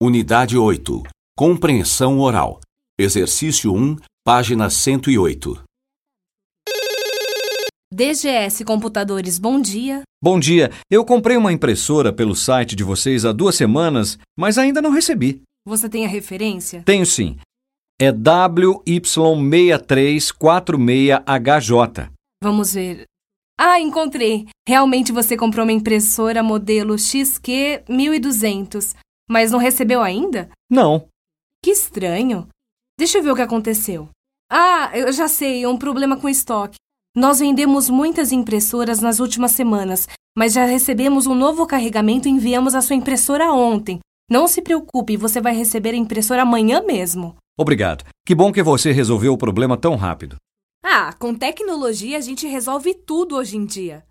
Unidade 8. Compreensão oral. Exercício 1, página 108. DGS Computadores, bom dia. Bom dia. Eu comprei uma impressora pelo site de vocês há duas semanas, mas ainda não recebi. Você tem a referência? Tenho sim. É WY6346HJ. Vamos ver. Ah, encontrei. Realmente você comprou uma impressora modelo XQ 1200, mas não recebeu ainda? Não. Que estranho. Deixa eu ver o que aconteceu. Ah, eu já sei, é um problema com estoque. Nós vendemos muitas impressoras nas últimas semanas, mas já recebemos um novo carregamento e enviamos a sua impressora ontem. Não se preocupe, você vai receber a impressora amanhã mesmo. Obrigado. Que bom que você resolveu o problema tão rápido. Ah, com tecnologia a gente resolve tudo hoje em dia.